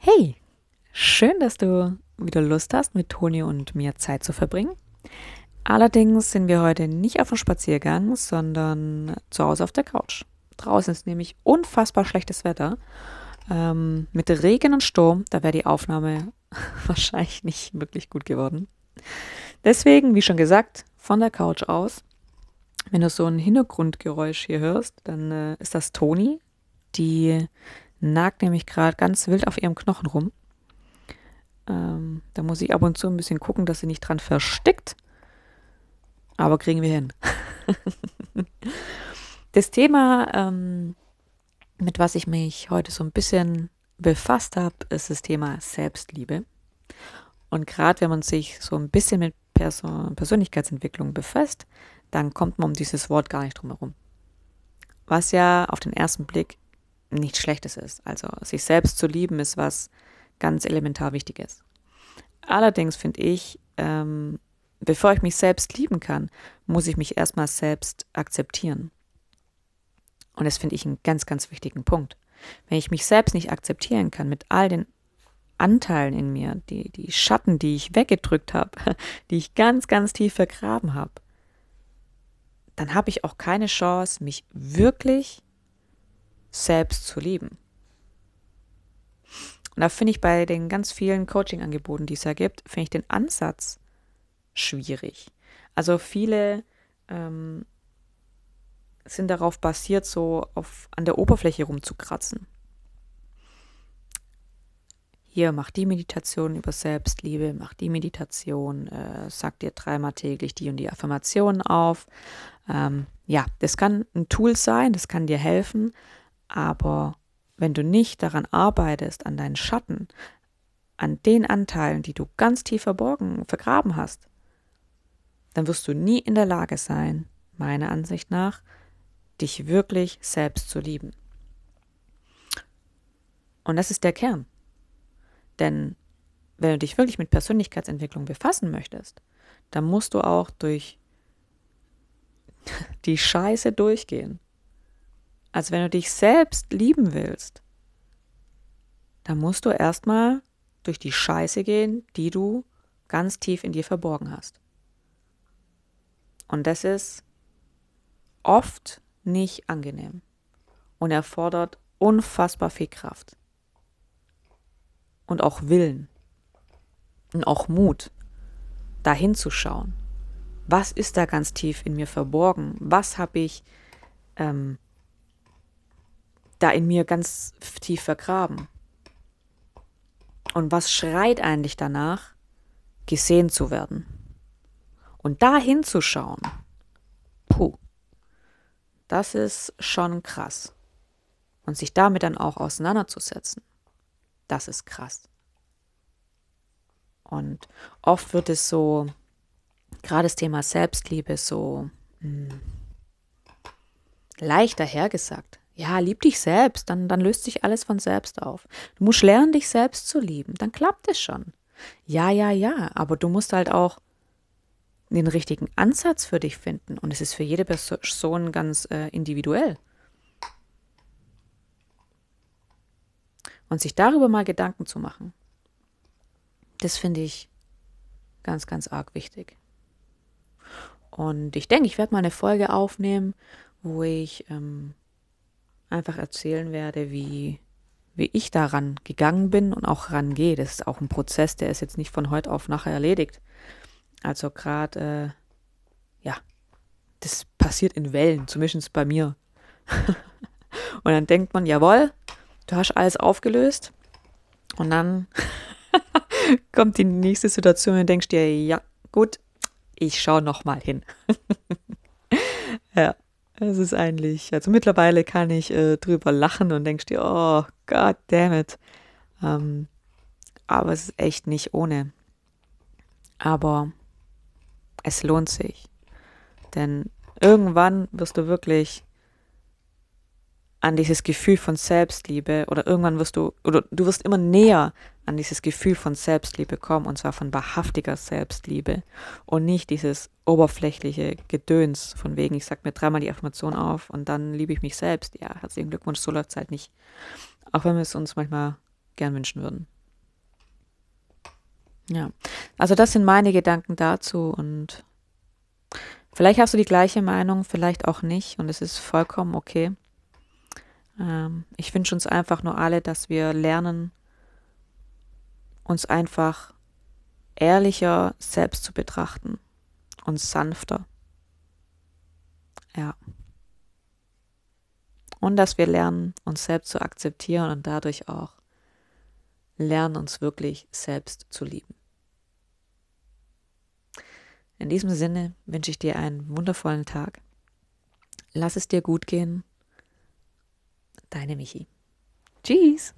Hey, schön, dass du wieder Lust hast, mit Toni und mir Zeit zu verbringen. Allerdings sind wir heute nicht auf dem Spaziergang, sondern zu Hause auf der Couch. Draußen ist nämlich unfassbar schlechtes Wetter. Ähm, mit Regen und Sturm, da wäre die Aufnahme wahrscheinlich nicht wirklich gut geworden. Deswegen, wie schon gesagt, von der Couch aus. Wenn du so ein Hintergrundgeräusch hier hörst, dann äh, ist das Toni, die nagt nämlich gerade ganz wild auf ihrem Knochen rum. Ähm, da muss ich ab und zu ein bisschen gucken, dass sie nicht dran verstickt. Aber kriegen wir hin. das Thema, ähm, mit was ich mich heute so ein bisschen befasst habe, ist das Thema Selbstliebe. Und gerade wenn man sich so ein bisschen mit Person Persönlichkeitsentwicklung befasst, dann kommt man um dieses Wort gar nicht drum herum. Was ja auf den ersten Blick nichts Schlechtes ist. Also sich selbst zu lieben ist was ganz elementar Wichtiges. Allerdings finde ich, ähm, bevor ich mich selbst lieben kann, muss ich mich erstmal selbst akzeptieren. Und das finde ich einen ganz, ganz wichtigen Punkt. Wenn ich mich selbst nicht akzeptieren kann mit all den Anteilen in mir, die, die Schatten, die ich weggedrückt habe, die ich ganz, ganz tief vergraben habe, dann habe ich auch keine Chance, mich wirklich selbst zu lieben. Und da finde ich bei den ganz vielen Coaching-Angeboten, die es da gibt, finde ich den Ansatz schwierig. Also viele ähm, sind darauf basiert, so auf, an der Oberfläche rumzukratzen. Hier, mach die Meditation über Selbstliebe, mach die Meditation, äh, sag dir dreimal täglich die und die Affirmationen auf. Ähm, ja, das kann ein Tool sein, das kann dir helfen, aber wenn du nicht daran arbeitest, an deinen Schatten, an den Anteilen, die du ganz tief verborgen, vergraben hast, dann wirst du nie in der Lage sein, meiner Ansicht nach, dich wirklich selbst zu lieben. Und das ist der Kern. Denn wenn du dich wirklich mit Persönlichkeitsentwicklung befassen möchtest, dann musst du auch durch die Scheiße durchgehen als wenn du dich selbst lieben willst, dann musst du erstmal durch die Scheiße gehen, die du ganz tief in dir verborgen hast. Und das ist oft nicht angenehm und erfordert unfassbar viel Kraft und auch Willen und auch Mut, dahin zu schauen. Was ist da ganz tief in mir verborgen? Was habe ich ähm, da in mir ganz tief vergraben? Und was schreit eigentlich danach, gesehen zu werden? Und da hinzuschauen, puh, das ist schon krass. Und sich damit dann auch auseinanderzusetzen, das ist krass. Und oft wird es so, gerade das Thema Selbstliebe, so mh, hm, leicht dahergesagt. Ja, lieb dich selbst, dann, dann löst sich alles von selbst auf. Du musst lernen, dich selbst zu lieben, dann klappt es schon. Ja, ja, ja, aber du musst halt auch den richtigen Ansatz für dich finden und es ist für jede Person ganz äh, individuell. Und sich darüber mal Gedanken zu machen, das finde ich ganz, ganz arg wichtig. Und ich denke, ich werde mal eine Folge aufnehmen, wo ich ähm, einfach erzählen werde, wie, wie ich daran gegangen bin und auch rangehe. Das ist auch ein Prozess, der ist jetzt nicht von heute auf nachher erledigt. Also gerade, äh, ja, das passiert in Wellen, zumindest bei mir. und dann denkt man, jawohl, du hast alles aufgelöst. Und dann kommt die nächste Situation und denkst dir, ja, gut, ich schaue noch mal hin. ja. Es ist eigentlich, also mittlerweile kann ich äh, drüber lachen und denkst dir, oh, god damn it. Ähm, aber es ist echt nicht ohne. Aber es lohnt sich. Denn irgendwann wirst du wirklich an dieses Gefühl von Selbstliebe oder irgendwann wirst du, oder du wirst immer näher an dieses Gefühl von Selbstliebe kommen und zwar von wahrhaftiger Selbstliebe und nicht dieses oberflächliche Gedöns von wegen, ich sag mir dreimal die Affirmation auf und dann liebe ich mich selbst. Ja, herzlichen Glückwunsch, so läuft es halt nicht. Auch wenn wir es uns manchmal gern wünschen würden. Ja, also das sind meine Gedanken dazu und vielleicht hast du die gleiche Meinung, vielleicht auch nicht und es ist vollkommen okay. Ähm, ich wünsche uns einfach nur alle, dass wir lernen, uns einfach ehrlicher selbst zu betrachten und sanfter. Ja. Und dass wir lernen, uns selbst zu akzeptieren und dadurch auch lernen, uns wirklich selbst zu lieben. In diesem Sinne wünsche ich dir einen wundervollen Tag. Lass es dir gut gehen. Deine Michi. Tschüss.